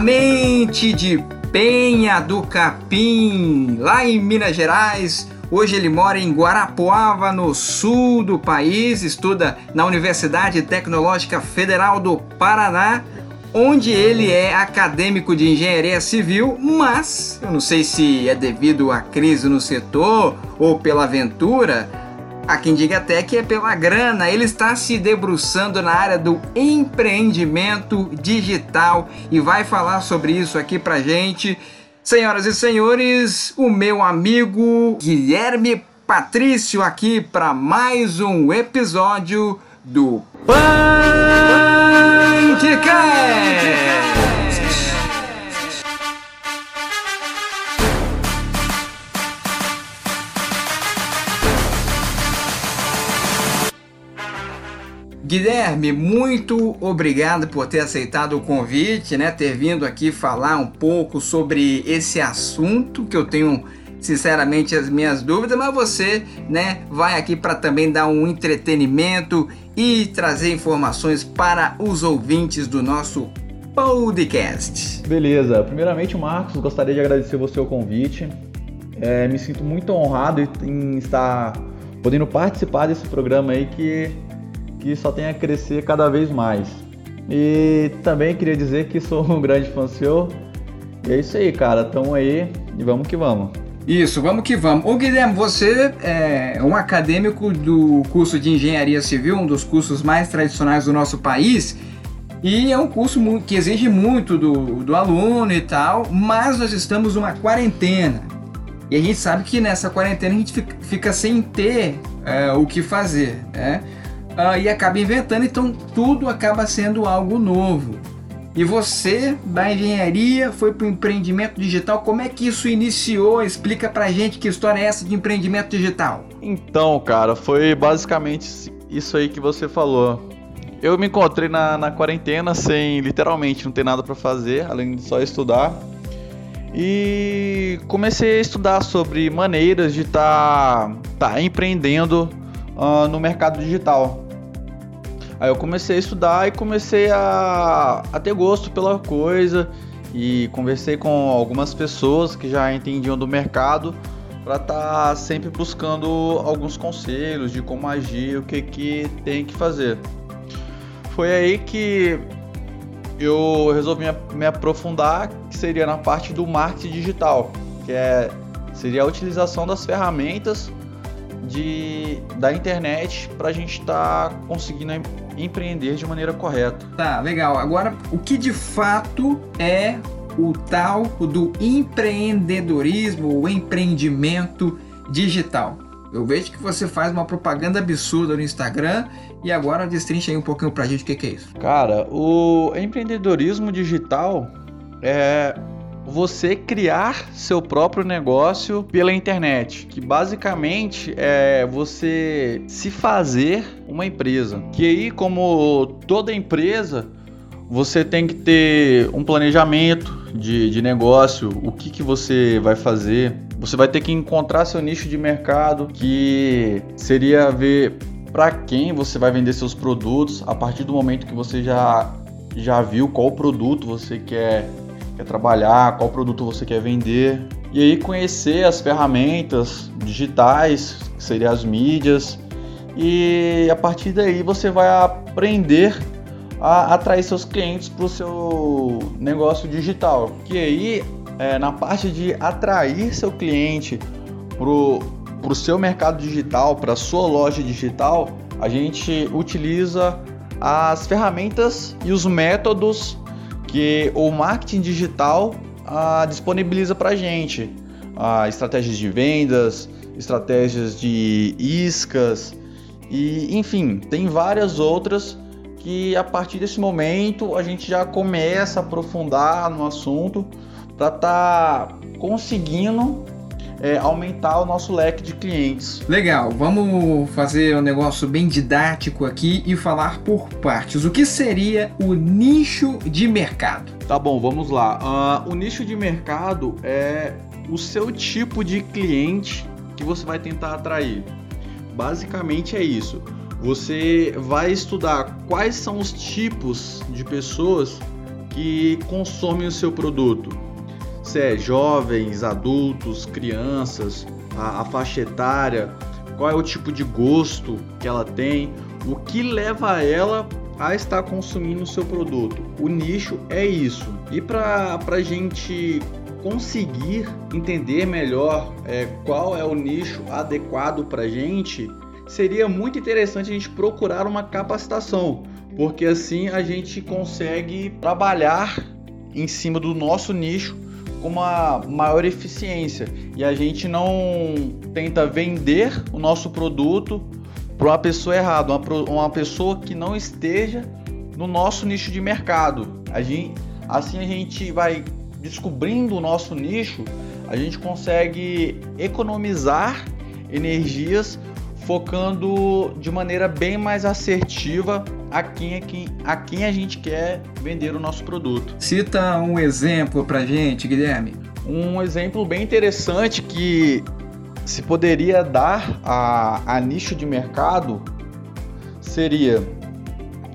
diretamente de Penha do Capim, lá em Minas Gerais. Hoje ele mora em Guarapuava, no sul do país, estuda na Universidade Tecnológica Federal do Paraná, onde ele é acadêmico de engenharia civil, mas eu não sei se é devido à crise no setor ou pela aventura, Há quem diga até que é pela grana, ele está se debruçando na área do empreendimento digital e vai falar sobre isso aqui pra gente. Senhoras e senhores, o meu amigo Guilherme Patrício aqui para mais um episódio do Punkcast! Guilherme, muito obrigado por ter aceitado o convite, né? Ter vindo aqui falar um pouco sobre esse assunto que eu tenho sinceramente as minhas dúvidas, mas você, né, vai aqui para também dar um entretenimento e trazer informações para os ouvintes do nosso podcast. Beleza. Primeiramente, Marcos, gostaria de agradecer você o convite. É, me sinto muito honrado em estar podendo participar desse programa aí que que só tem a crescer cada vez mais. E também queria dizer que sou um grande fã seu. E é isso aí, cara. Tamo aí e vamos que vamos. Isso, vamos que vamos. Ô Guilherme, você é um acadêmico do curso de Engenharia Civil, um dos cursos mais tradicionais do nosso país. E é um curso que exige muito do, do aluno e tal, mas nós estamos numa quarentena. E a gente sabe que nessa quarentena a gente fica, fica sem ter é, o que fazer, né? Uh, e acaba inventando, então tudo acaba sendo algo novo. E você, da engenharia, foi para o empreendimento digital. Como é que isso iniciou? Explica pra gente que história é essa de empreendimento digital. Então, cara, foi basicamente isso aí que você falou. Eu me encontrei na, na quarentena sem, literalmente, não ter nada para fazer, além de só estudar. E comecei a estudar sobre maneiras de estar tá, tá empreendendo uh, no mercado digital. Aí eu comecei a estudar e comecei a, a ter gosto pela coisa e conversei com algumas pessoas que já entendiam do mercado para estar tá sempre buscando alguns conselhos de como agir, o que que tem que fazer. Foi aí que eu resolvi me aprofundar, que seria na parte do marketing digital, que é seria a utilização das ferramentas de, da internet para a gente estar tá conseguindo empreender de maneira correta. Tá, legal. Agora, o que de fato é o tal do empreendedorismo, o empreendimento digital? Eu vejo que você faz uma propaganda absurda no Instagram e agora destrincha aí um pouquinho pra gente o que, que é isso. Cara, o empreendedorismo digital é você criar seu próprio negócio pela internet, que basicamente é você se fazer uma empresa. Que aí, como toda empresa, você tem que ter um planejamento de, de negócio, o que, que você vai fazer. Você vai ter que encontrar seu nicho de mercado, que seria ver para quem você vai vender seus produtos a partir do momento que você já, já viu qual produto você quer quer trabalhar, qual produto você quer vender. E aí conhecer as ferramentas digitais, que seriam as mídias, e a partir daí você vai aprender a atrair seus clientes para o seu negócio digital. Que aí, é, na parte de atrair seu cliente para o seu mercado digital, para sua loja digital, a gente utiliza as ferramentas e os métodos que o marketing digital ah, disponibiliza para a gente. Ah, estratégias de vendas, estratégias de iscas e enfim, tem várias outras que a partir desse momento a gente já começa a aprofundar no assunto para estar tá conseguindo é, aumentar o nosso leque de clientes. Legal, vamos fazer um negócio bem didático aqui e falar por partes. O que seria o nicho de mercado? Tá bom, vamos lá. Uh, o nicho de mercado é o seu tipo de cliente que você vai tentar atrair. Basicamente é isso. Você vai estudar quais são os tipos de pessoas que consomem o seu produto. Se é jovens, adultos, crianças, a, a faixa etária, qual é o tipo de gosto que ela tem, o que leva ela a estar consumindo o seu produto. O nicho é isso. E para a gente conseguir entender melhor é, qual é o nicho adequado para a gente, seria muito interessante a gente procurar uma capacitação, porque assim a gente consegue trabalhar em cima do nosso nicho com uma maior eficiência e a gente não tenta vender o nosso produto para uma pessoa errada, uma, uma pessoa que não esteja no nosso nicho de mercado. A gente, assim a gente vai descobrindo o nosso nicho, a gente consegue economizar energias focando de maneira bem mais assertiva a quem, a quem, a quem a gente quer vender o nosso produto. Cita um exemplo para gente, Guilherme. Um exemplo bem interessante que se poderia dar a, a nicho de mercado seria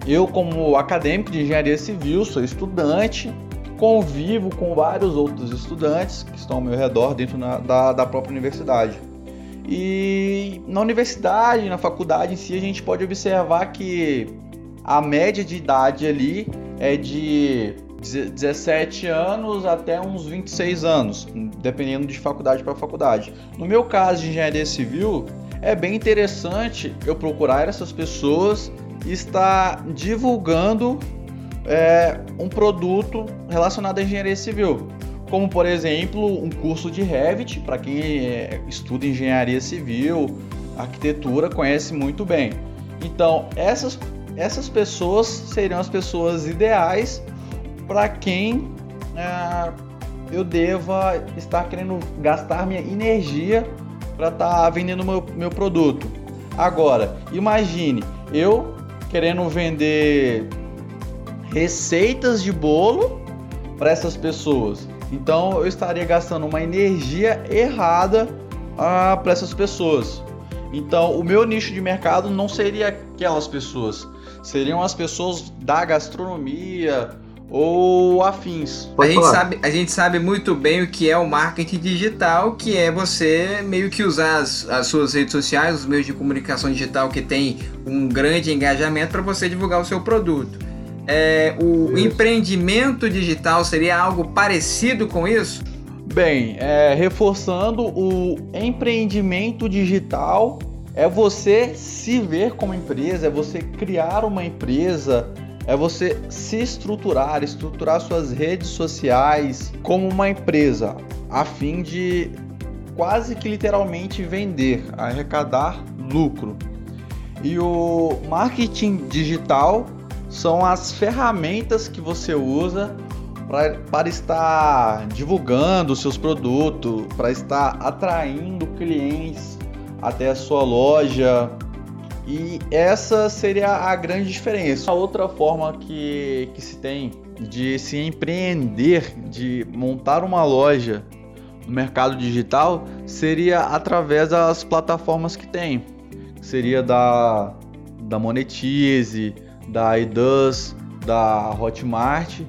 eu como acadêmico de engenharia civil, sou estudante, convivo com vários outros estudantes que estão ao meu redor dentro na, da, da própria universidade. E na universidade, na faculdade em si, a gente pode observar que a média de idade ali é de 17 anos até uns 26 anos, dependendo de faculdade para faculdade. No meu caso de engenharia civil, é bem interessante eu procurar essas pessoas e estar divulgando é, um produto relacionado à engenharia civil, como por exemplo um curso de Revit para quem é, estuda engenharia civil, arquitetura conhece muito bem. Então essas essas pessoas seriam as pessoas ideais para quem é, eu deva estar querendo gastar minha energia para estar tá vendendo meu, meu produto. Agora, imagine eu querendo vender receitas de bolo para essas pessoas. Então eu estaria gastando uma energia errada ah, para essas pessoas. Então o meu nicho de mercado não seria aquelas pessoas, seriam as pessoas da gastronomia, ou afins. a gente, sabe, a gente sabe muito bem o que é o marketing digital, que é você meio que usar as, as suas redes sociais, os meios de comunicação digital que tem um grande engajamento para você divulgar o seu produto. É, o isso. empreendimento digital seria algo parecido com isso? Bem, é, reforçando o empreendimento digital é você se ver como empresa, é você criar uma empresa, é você se estruturar, estruturar suas redes sociais como uma empresa, a fim de quase que literalmente vender, arrecadar lucro. E o marketing digital são as ferramentas que você usa para estar divulgando seus produtos, para estar atraindo clientes até a sua loja, e essa seria a grande diferença. A outra forma que, que se tem de se empreender, de montar uma loja no mercado digital, seria através das plataformas que tem. Seria da, da Monetize, da Eduz, da Hotmart,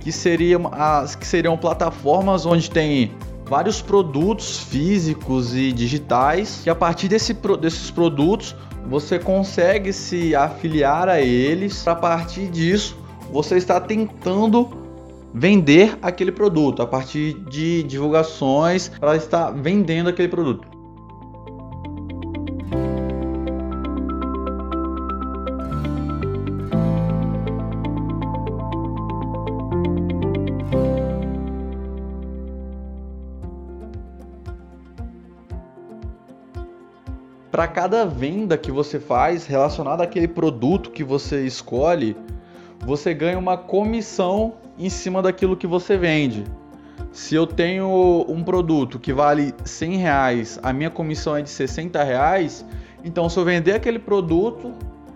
que seriam, as, que seriam plataformas onde tem vários produtos físicos e digitais, que a partir desse, desses produtos você consegue se afiliar a eles. A partir disso, você está tentando vender aquele produto a partir de divulgações para estar vendendo aquele produto. Para cada venda que você faz relacionada àquele produto que você escolhe, você ganha uma comissão em cima daquilo que você vende. Se eu tenho um produto que vale 100 reais, a minha comissão é de 60 reais, então se eu vender aquele produto,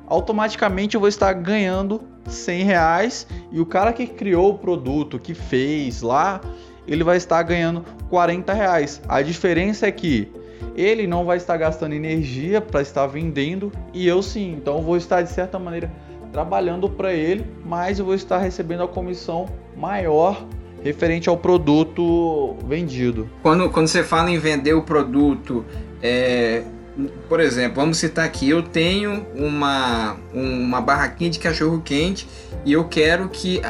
automaticamente eu vou estar ganhando 100 reais e o cara que criou o produto, que fez lá, ele vai estar ganhando 40 reais. A diferença é que ele não vai estar gastando energia para estar vendendo e eu sim. Então eu vou estar de certa maneira trabalhando para ele, mas eu vou estar recebendo a comissão maior referente ao produto vendido. Quando, quando você fala em vender o produto, é, por exemplo, vamos citar aqui, eu tenho uma, uma barraquinha de cachorro quente e eu quero que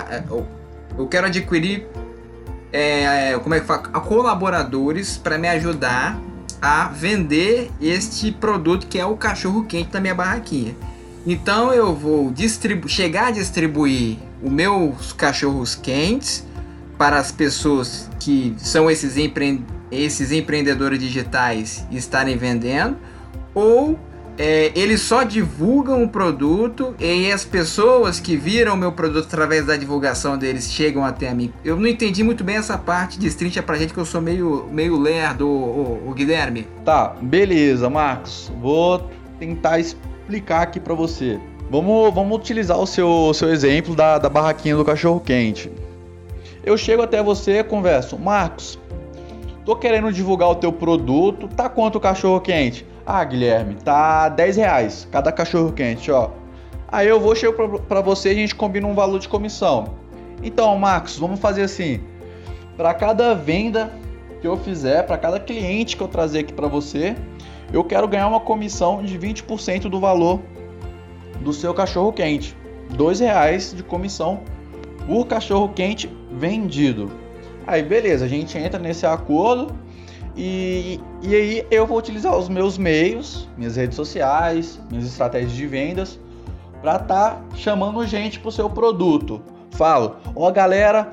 eu quero adquirir é, como é que fala? colaboradores para me ajudar a vender este produto que é o cachorro quente da minha barraquinha. Então eu vou chegar a distribuir os meus cachorros quentes para as pessoas que são esses, empre esses empreendedores digitais estarem vendendo, ou é, eles só divulgam o produto e as pessoas que viram o meu produto através da divulgação deles chegam até mim. Eu não entendi muito bem essa parte, destrincha pra gente que eu sou meio, meio lerdo, o, Guilherme. Tá, beleza, Marcos. Vou tentar explicar aqui para você. Vamos, vamos utilizar o seu, seu exemplo da, da barraquinha do cachorro quente. Eu chego até você converso, Marcos, tô querendo divulgar o teu produto, tá quanto o cachorro quente? Ah, Guilherme, tá 10 reais cada cachorro quente, ó. Aí eu vou, chego para você e a gente combina um valor de comissão. Então, Marcos, vamos fazer assim. Para cada venda que eu fizer, para cada cliente que eu trazer aqui para você, eu quero ganhar uma comissão de 20% do valor do seu cachorro quente. R$ reais de comissão por cachorro quente vendido. Aí beleza, a gente entra nesse acordo e, e aí eu vou utilizar os meus meios, minhas redes sociais, minhas estratégias de vendas para estar tá chamando gente para o seu produto. Falo, ó galera,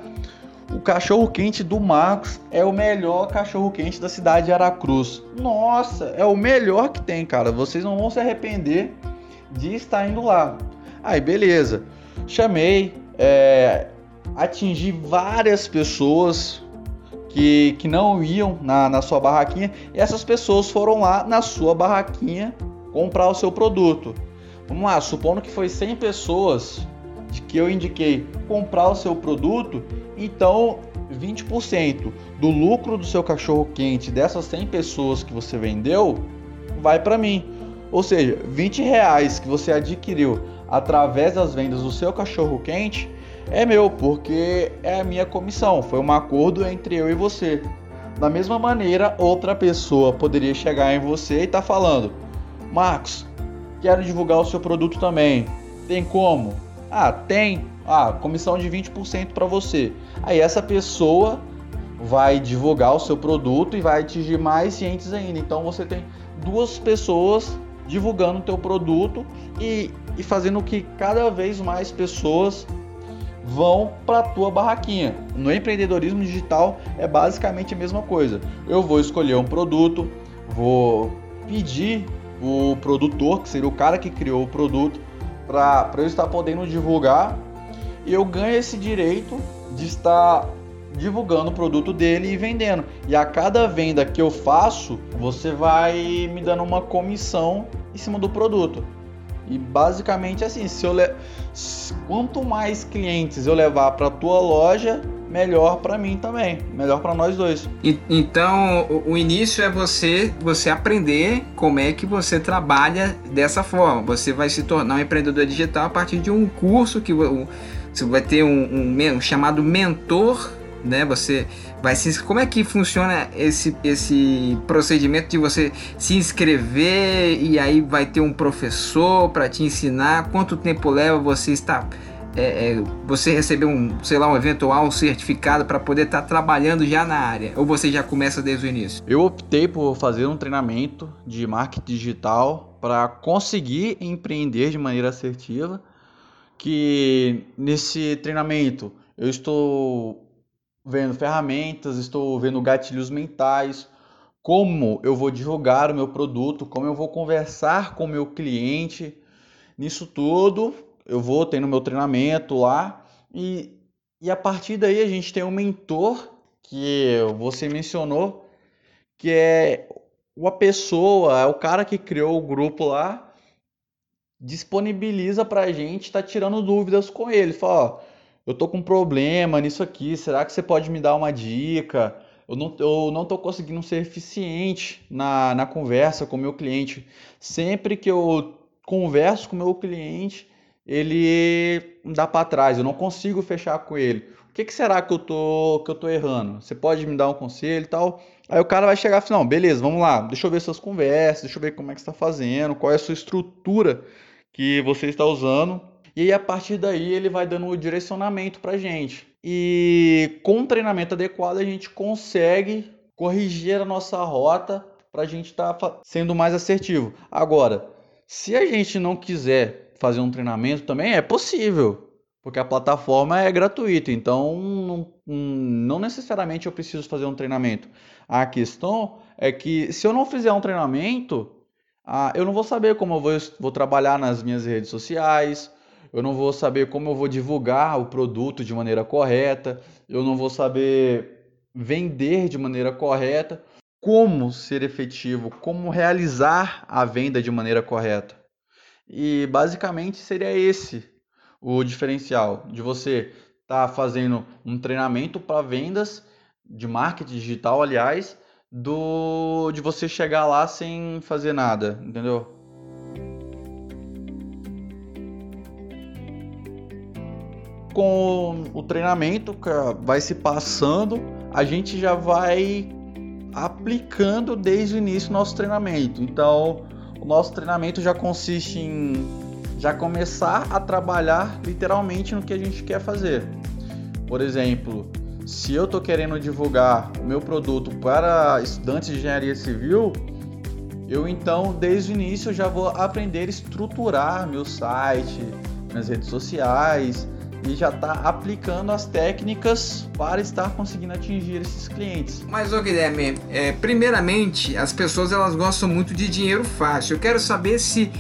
o cachorro quente do Marcos é o melhor cachorro quente da cidade de Aracruz. Nossa, é o melhor que tem, cara. Vocês não vão se arrepender de estar indo lá. Aí, beleza. Chamei, é, atingi várias pessoas que, que não iam na, na sua barraquinha e essas pessoas foram lá na sua barraquinha comprar o seu produto. Vamos lá, supondo que foi 100 pessoas que eu indiquei comprar o seu produto, então 20% do lucro do seu cachorro quente dessas 100 pessoas que você vendeu vai para mim. Ou seja, 20 reais que você adquiriu através das vendas do seu cachorro quente é meu, porque é a minha comissão, foi um acordo entre eu e você. Da mesma maneira, outra pessoa poderia chegar em você e tá falando: Marcos, quero divulgar o seu produto também. Tem como? Ah, tem. Ah, comissão de 20% para você. Aí essa pessoa vai divulgar o seu produto e vai atingir mais clientes ainda. Então você tem duas pessoas divulgando o teu produto e, e fazendo que cada vez mais pessoas vão para a tua barraquinha. No empreendedorismo digital é basicamente a mesma coisa. Eu vou escolher um produto, vou pedir o produtor, que seria o cara que criou o produto, para eu estar podendo divulgar e eu ganho esse direito de estar divulgando o produto dele e vendendo. E a cada venda que eu faço, você vai me dando uma comissão em cima do produto. E basicamente assim, se eu le... quanto mais clientes eu levar para tua loja, melhor para mim também, melhor para nós dois. Então, o, o, início é você você aprender como é que você trabalha dessa forma. Você vai se tornar um empreendedor digital a partir de um curso que você vai ter um, um, um chamado mentor né? Você vai se como é que funciona esse esse procedimento de você se inscrever e aí vai ter um professor para te ensinar? Quanto tempo leva você estar é, é, você receber um, sei lá, um eventual certificado para poder estar tá trabalhando já na área? Ou você já começa desde o início? Eu optei por fazer um treinamento de marketing digital para conseguir empreender de maneira assertiva. Que nesse treinamento eu estou vendo ferramentas, estou vendo gatilhos mentais, como eu vou divulgar o meu produto, como eu vou conversar com o meu cliente. Nisso tudo, eu vou tendo meu treinamento lá e, e a partir daí a gente tem um mentor que você mencionou, que é uma pessoa, é o cara que criou o grupo lá, disponibiliza para a gente, está tirando dúvidas com ele. Fala, ó, eu tô com um problema nisso aqui, será que você pode me dar uma dica? Eu não, eu não tô conseguindo ser eficiente na, na conversa com o meu cliente. Sempre que eu converso com o meu cliente, ele dá para trás, eu não consigo fechar com ele. O que, que, será que eu, tô, que eu tô errando? Você pode me dar um conselho e tal? Aí o cara vai chegar e falar, não, beleza, vamos lá, deixa eu ver suas conversas, deixa eu ver como é que está fazendo, qual é a sua estrutura que você está usando. E aí, a partir daí, ele vai dando o direcionamento para gente. E com um treinamento adequado, a gente consegue corrigir a nossa rota para a gente estar tá sendo mais assertivo. Agora, se a gente não quiser fazer um treinamento também, é possível. Porque a plataforma é gratuita, então não, não necessariamente eu preciso fazer um treinamento. A questão é que se eu não fizer um treinamento, ah, eu não vou saber como eu vou, vou trabalhar nas minhas redes sociais, eu não vou saber como eu vou divulgar o produto de maneira correta, eu não vou saber vender de maneira correta, como ser efetivo, como realizar a venda de maneira correta. E basicamente seria esse o diferencial de você estar tá fazendo um treinamento para vendas de marketing digital, aliás, do de você chegar lá sem fazer nada, entendeu? Com o treinamento que vai se passando, a gente já vai aplicando desde o início nosso treinamento. Então, o nosso treinamento já consiste em já começar a trabalhar literalmente no que a gente quer fazer. Por exemplo, se eu estou querendo divulgar o meu produto para estudantes de engenharia civil, eu então desde o início já vou aprender a estruturar meu site, minhas redes sociais e já está aplicando as técnicas para estar conseguindo atingir esses clientes. Mas, ô Guilherme, é, primeiramente, as pessoas elas gostam muito de dinheiro fácil. Eu quero saber se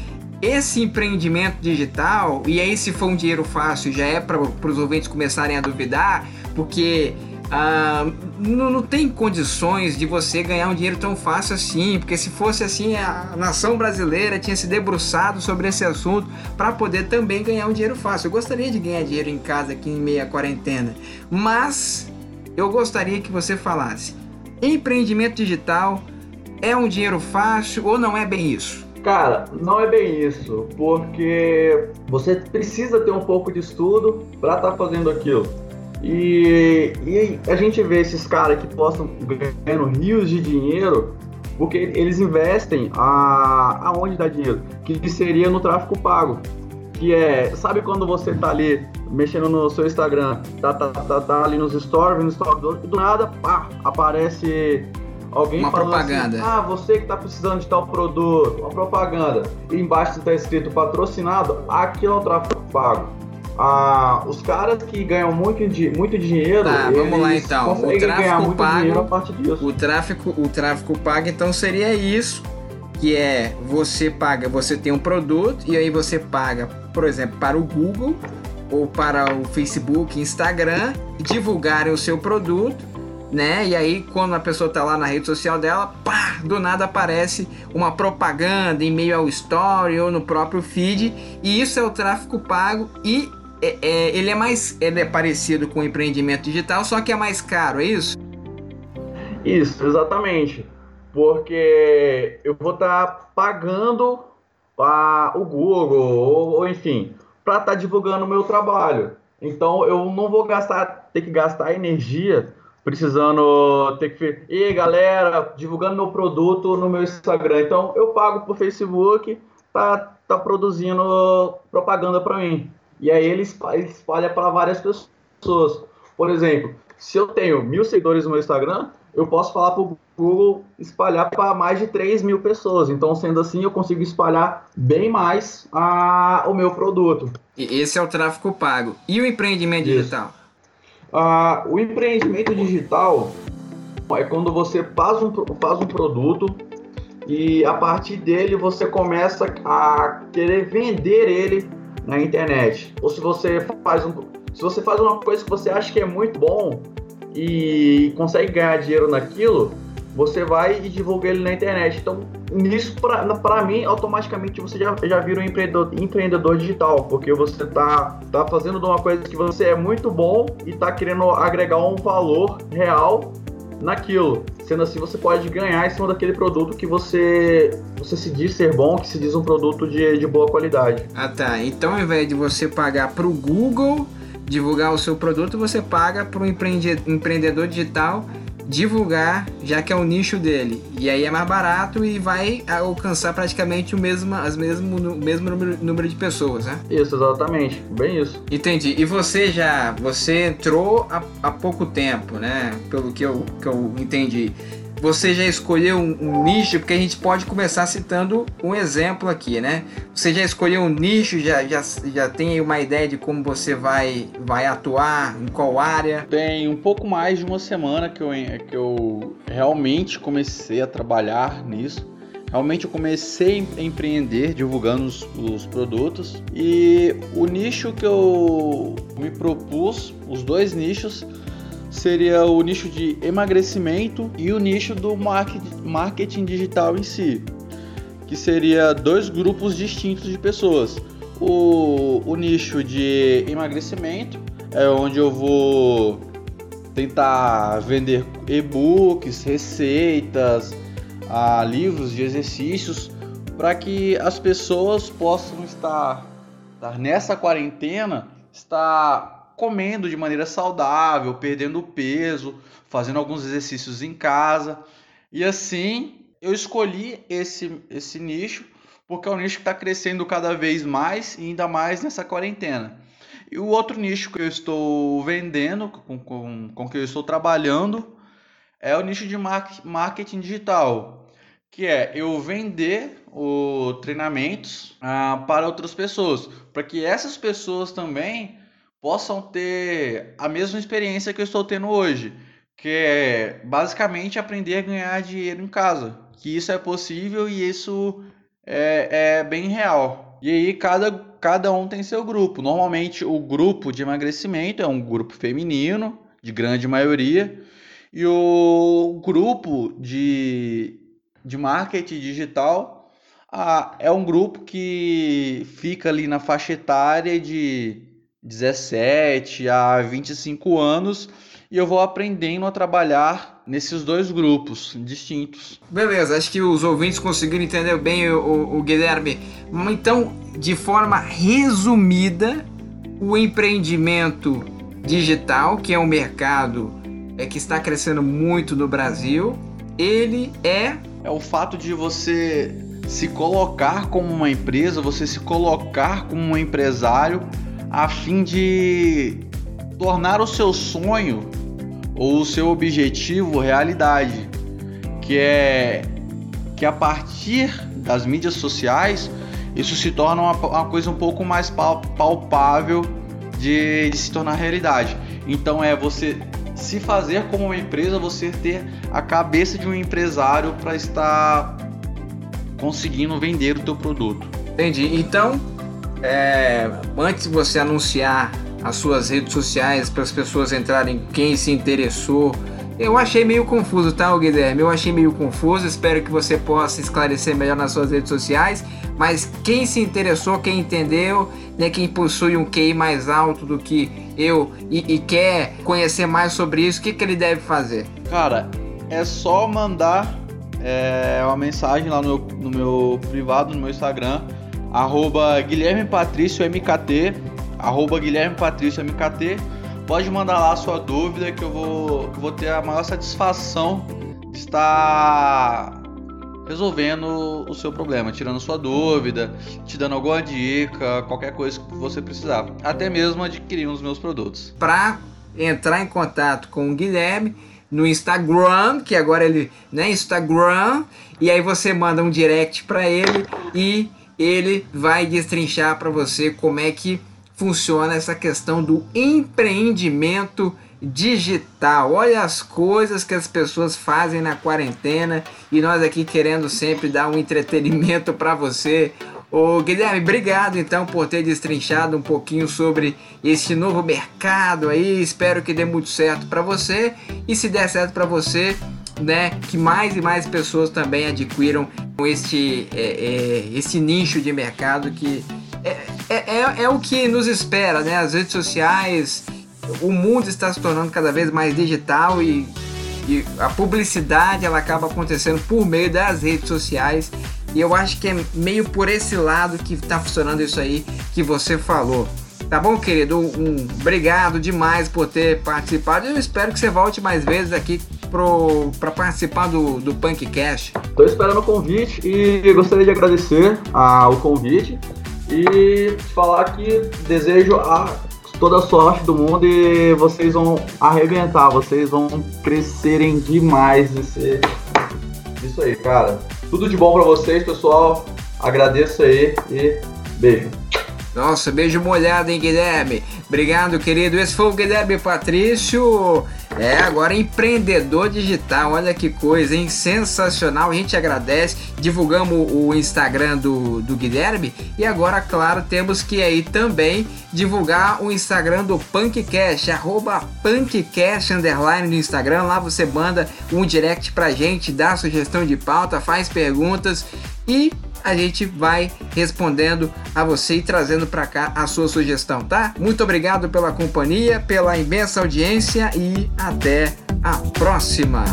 esse empreendimento digital, e aí se for um dinheiro fácil, já é para os ouvintes começarem a duvidar, porque ah, não, não, tem condições de você ganhar um dinheiro tão fácil assim, porque se fosse assim, a nação brasileira tinha se debruçado sobre esse assunto para poder também ganhar um dinheiro fácil. Eu gostaria de ganhar dinheiro em casa aqui em meia quarentena, mas eu gostaria que você falasse: empreendimento digital é um dinheiro fácil ou não é bem isso? Cara, não é bem isso, porque você precisa ter um pouco de estudo para estar tá fazendo aquilo. E, e, a gente vê esses caras que postam ganhando rios de dinheiro porque eles investem a, aonde dá dinheiro, que seria no tráfego pago. Que é, sabe quando você tá ali mexendo no seu Instagram, tá, tá, tá, tá ali nos stories, no stories, do, do nada, pá, aparece Alguém uma assim, propaganda. Assim, ah, você que está precisando de tal produto, uma propaganda. E embaixo está escrito patrocinado, aquilo é o tráfego pago. Ah, os caras que ganham muito, muito dinheiro. Tá, vamos lá então. O tráfego pago. O tráfego, o tráfego pago, então seria isso. Que é você paga, você tem um produto e aí você paga, por exemplo, para o Google ou para o Facebook, Instagram, divulgarem o seu produto né? E aí, quando a pessoa tá lá na rede social dela, pá, do nada aparece uma propaganda em meio ao story ou no próprio feed, e isso é o tráfego pago e é, é, ele é mais ele é parecido com o empreendimento digital, só que é mais caro, é isso? Isso, exatamente. Porque eu vou estar tá pagando para o Google ou, ou enfim, para estar tá divulgando o meu trabalho. Então eu não vou gastar, ter que gastar energia precisando ter que. E galera, divulgando meu produto no meu Instagram. Então, eu pago pro Facebook tá, tá produzindo propaganda para mim. E aí ele espalha para várias pessoas. Por exemplo, se eu tenho mil seguidores no meu Instagram, eu posso falar para o Google espalhar para mais de 3 mil pessoas. Então, sendo assim, eu consigo espalhar bem mais a, o meu produto. E esse é o tráfego pago. E o empreendimento Isso. digital? Ah, o empreendimento digital é quando você faz um, faz um produto e a partir dele você começa a querer vender ele na internet. Ou se você faz um, se você faz uma coisa que você acha que é muito bom e consegue ganhar dinheiro naquilo, você vai e divulga ele na internet. Então, nisso, para mim, automaticamente você já, já vira um empreendedor, empreendedor digital, porque você tá, tá fazendo uma coisa que você é muito bom e tá querendo agregar um valor real naquilo. Sendo assim, você pode ganhar em cima daquele produto que você, você se diz ser bom, que se diz um produto de, de boa qualidade. Ah tá, então ao invés de você pagar para o Google divulgar o seu produto, você paga para um empreendedor digital divulgar, já que é o nicho dele. E aí é mais barato e vai alcançar praticamente o mesmo, as mesmo, o mesmo número, número de pessoas, né? Isso, exatamente. Bem isso. Entendi. E você já, você entrou há, há pouco tempo, né? Pelo que eu, que eu entendi você já escolheu um, um, nicho, porque a gente pode começar citando um exemplo aqui, né? Você já escolheu um nicho, já, já, já tem uma ideia de como você vai, vai atuar, em qual área? Tem um pouco mais de uma semana que eu, que eu realmente comecei a trabalhar nisso. Realmente eu comecei a empreender divulgando os, os, produtos e o nicho que eu me propus, os dois nichos, seria o nicho de emagrecimento e o nicho do marketing digital em si, que seria dois grupos distintos de pessoas. O, o nicho de emagrecimento é onde eu vou tentar vender e-books, receitas, ah, livros de exercícios para que as pessoas possam estar, estar nessa quarentena, estar comendo de maneira saudável, perdendo peso, fazendo alguns exercícios em casa. E assim eu escolhi esse, esse nicho porque é um nicho que está crescendo cada vez mais e ainda mais nessa quarentena. E o outro nicho que eu estou vendendo, com, com, com que eu estou trabalhando, é o nicho de marketing digital, que é eu vender o treinamentos ah, para outras pessoas, para que essas pessoas também possam ter a mesma experiência que eu estou tendo hoje, que é basicamente aprender a ganhar dinheiro em casa. Que isso é possível e isso é, é bem real. E aí cada, cada um tem seu grupo. Normalmente o grupo de emagrecimento é um grupo feminino, de grande maioria, e o grupo de, de marketing digital ah, é um grupo que fica ali na faixa etária de 17 a 25 anos e eu vou aprendendo a trabalhar nesses dois grupos distintos. Beleza, acho que os ouvintes conseguiram entender bem o, o, o Guilherme. Então, de forma resumida, o empreendimento digital, que é um mercado é, que está crescendo muito no Brasil, ele é. É o fato de você se colocar como uma empresa, você se colocar como um empresário a fim de tornar o seu sonho ou o seu objetivo realidade, que é que a partir das mídias sociais isso se torna uma, uma coisa um pouco mais palpável de, de se tornar realidade. Então é você se fazer como uma empresa, você ter a cabeça de um empresário para estar conseguindo vender o teu produto. Entendi. Então, é, antes de você anunciar as suas redes sociais para as pessoas entrarem, quem se interessou, eu achei meio confuso, tá, Guilherme? Eu achei meio confuso. Espero que você possa esclarecer melhor nas suas redes sociais. Mas quem se interessou, quem entendeu, né, quem possui um QI mais alto do que eu e, e quer conhecer mais sobre isso, o que, que ele deve fazer? Cara, é só mandar é, uma mensagem lá no, no meu privado, no meu Instagram arroba Guilherme Patrício MKT, arroba Guilherme Patrício MKT. Pode mandar lá a sua dúvida que eu vou, que vou ter a maior satisfação de estar resolvendo o seu problema, tirando sua dúvida, te dando alguma dica, qualquer coisa que você precisar, até mesmo adquirir os meus produtos. Para entrar em contato com o Guilherme no Instagram, que agora ele, né, Instagram, e aí você manda um direct para ele e ele vai destrinchar para você como é que funciona essa questão do empreendimento digital. Olha as coisas que as pessoas fazem na quarentena e nós aqui querendo sempre dar um entretenimento para você. Ô Guilherme, obrigado então por ter destrinchado um pouquinho sobre esse novo mercado aí. Espero que dê muito certo para você e se der certo para você, né, que mais e mais pessoas também adquiram este, é, é, esse nicho de mercado que é, é, é, é, o que nos espera, né? As redes sociais, o mundo está se tornando cada vez mais digital e E a publicidade ela acaba acontecendo por meio das redes sociais. E eu acho que é meio por esse lado que está funcionando isso aí que você falou. Tá bom, querido? Um, obrigado demais por ter participado. Eu espero que você volte mais vezes aqui para participar do, do Punk Cash. Estou esperando o convite e gostaria de agradecer a, o convite e falar que desejo a toda a sorte do mundo e vocês vão arrebentar, vocês vão crescerem demais. Esse... Isso aí, cara. Tudo de bom para vocês, pessoal. Agradeço aí e beijo. Nossa, beijo molhado, hein, Guilherme? Obrigado, querido. Esse foi o Guilherme Patrício. É, agora empreendedor digital. Olha que coisa, hein? Sensacional. A gente agradece. Divulgamos o Instagram do, do Guilherme. E agora, claro, temos que aí também divulgar o Instagram do Punkcast, arroba Punkcast underline no Instagram. Lá você manda um direct pra gente, dá sugestão de pauta, faz perguntas e a gente vai respondendo a você e trazendo para cá a sua sugestão, tá? Muito obrigado pela companhia, pela imensa audiência e até a próxima!